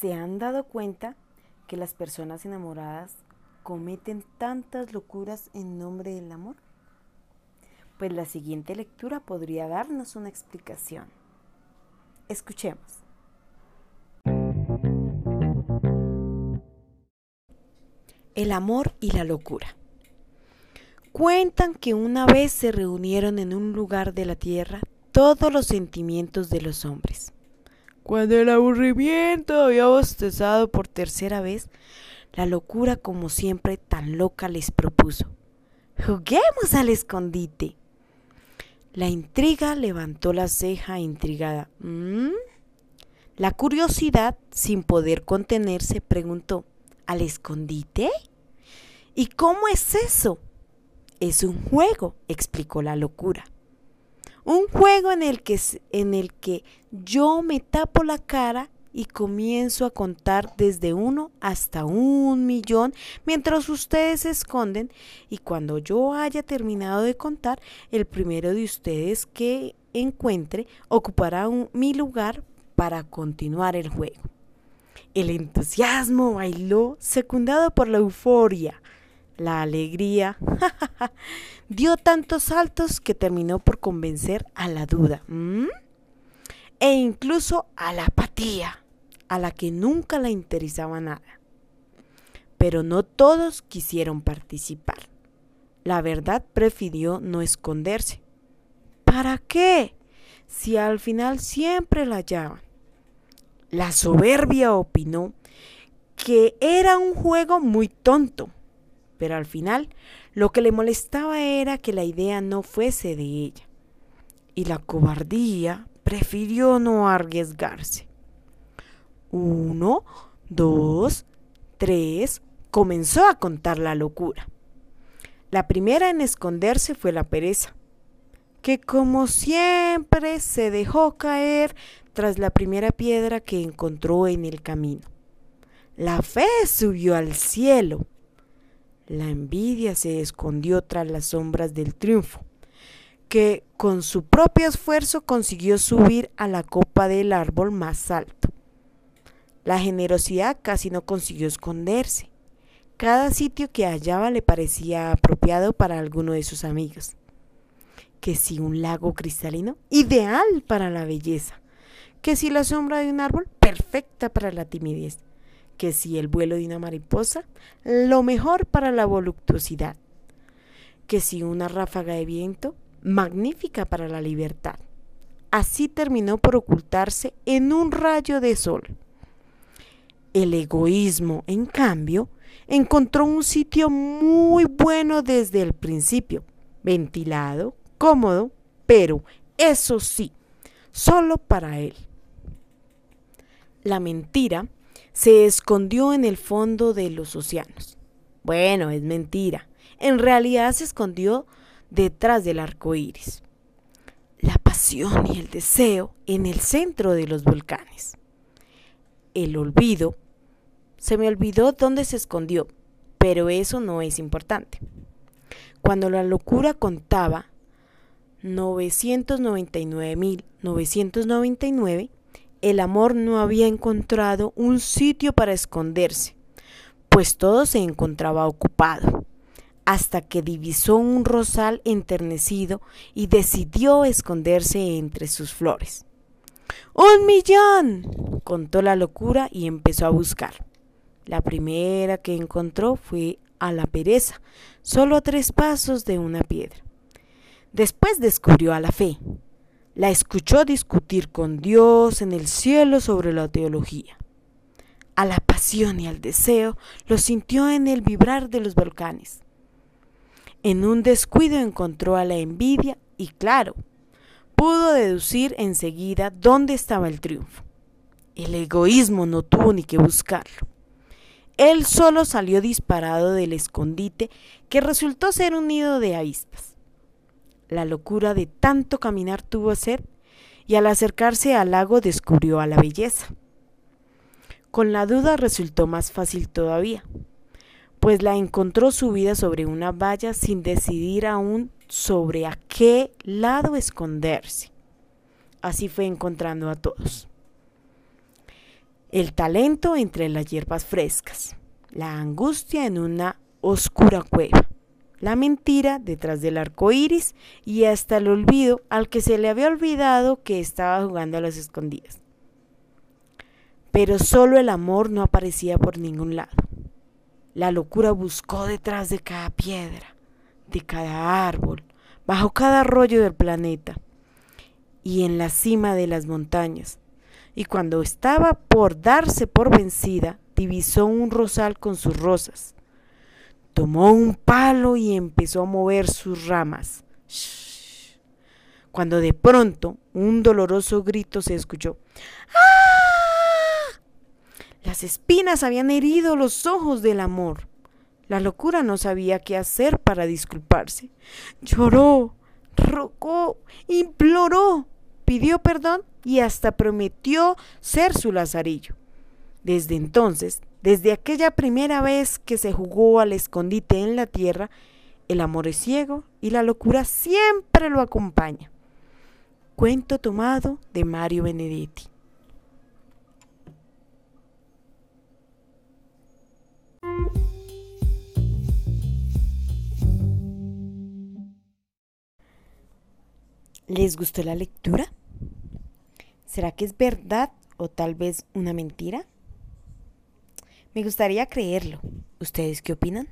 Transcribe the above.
¿Se han dado cuenta que las personas enamoradas cometen tantas locuras en nombre del amor? Pues la siguiente lectura podría darnos una explicación. Escuchemos. El amor y la locura. Cuentan que una vez se reunieron en un lugar de la tierra todos los sentimientos de los hombres. Cuando el aburrimiento había bostezado por tercera vez, la locura, como siempre, tan loca les propuso. Juguemos al escondite. La intriga levantó la ceja intrigada. ¿Mm? La curiosidad, sin poder contenerse, preguntó, ¿al escondite? ¿Y cómo es eso? Es un juego, explicó la locura. Un juego en el que, en el que yo me tapo la cara y comienzo a contar desde uno hasta un millón mientras ustedes se esconden y cuando yo haya terminado de contar, el primero de ustedes que encuentre ocupará mi lugar para continuar el juego. El entusiasmo bailó, secundado por la euforia la alegría, dio tantos saltos que terminó por convencer a la duda e incluso a la apatía, a la que nunca le interesaba nada. Pero no todos quisieron participar. La verdad prefirió no esconderse. ¿Para qué? Si al final siempre la hallaban. La soberbia opinó que era un juego muy tonto pero al final lo que le molestaba era que la idea no fuese de ella. Y la cobardía prefirió no arriesgarse. Uno, dos, tres, comenzó a contar la locura. La primera en esconderse fue la pereza, que como siempre se dejó caer tras la primera piedra que encontró en el camino. La fe subió al cielo la envidia se escondió tras las sombras del triunfo, que con su propio esfuerzo consiguió subir a la copa del árbol más alto. La generosidad casi no consiguió esconderse. Cada sitio que hallaba le parecía apropiado para alguno de sus amigos. Que si un lago cristalino, ideal para la belleza. Que si la sombra de un árbol, perfecta para la timidez que si el vuelo de una mariposa, lo mejor para la voluptuosidad, que si una ráfaga de viento, magnífica para la libertad. Así terminó por ocultarse en un rayo de sol. El egoísmo, en cambio, encontró un sitio muy bueno desde el principio, ventilado, cómodo, pero, eso sí, solo para él. La mentira se escondió en el fondo de los océanos. Bueno, es mentira. En realidad se escondió detrás del arco iris. La pasión y el deseo en el centro de los volcanes. El olvido. Se me olvidó dónde se escondió, pero eso no es importante. Cuando la locura contaba 999.999, el amor no había encontrado un sitio para esconderse, pues todo se encontraba ocupado, hasta que divisó un rosal enternecido y decidió esconderse entre sus flores. ¡Un millón! contó la locura y empezó a buscar. La primera que encontró fue a la pereza, solo a tres pasos de una piedra. Después descubrió a la fe, la escuchó discutir con Dios en el cielo sobre la teología. A la pasión y al deseo lo sintió en el vibrar de los volcanes. En un descuido encontró a la envidia y claro, pudo deducir enseguida dónde estaba el triunfo. El egoísmo no tuvo ni que buscarlo. Él solo salió disparado del escondite que resultó ser un nido de avispas. La locura de tanto caminar tuvo sed y al acercarse al lago descubrió a la belleza. Con la duda resultó más fácil todavía, pues la encontró subida sobre una valla sin decidir aún sobre a qué lado esconderse. Así fue encontrando a todos. El talento entre las hierbas frescas, la angustia en una oscura cueva, la mentira detrás del arco iris y hasta el olvido al que se le había olvidado que estaba jugando a las escondidas. Pero solo el amor no aparecía por ningún lado. La locura buscó detrás de cada piedra, de cada árbol, bajo cada arroyo del planeta y en la cima de las montañas. Y cuando estaba por darse por vencida, divisó un rosal con sus rosas. Tomó un palo y empezó a mover sus ramas. Cuando de pronto un doloroso grito se escuchó. Las espinas habían herido los ojos del amor. La locura no sabía qué hacer para disculparse. Lloró, rogó, imploró, pidió perdón y hasta prometió ser su lazarillo. Desde entonces, desde aquella primera vez que se jugó al escondite en la tierra, el amor es ciego y la locura siempre lo acompaña. Cuento tomado de Mario Benedetti. ¿Les gustó la lectura? ¿Será que es verdad o tal vez una mentira? Me gustaría creerlo. ¿Ustedes qué opinan?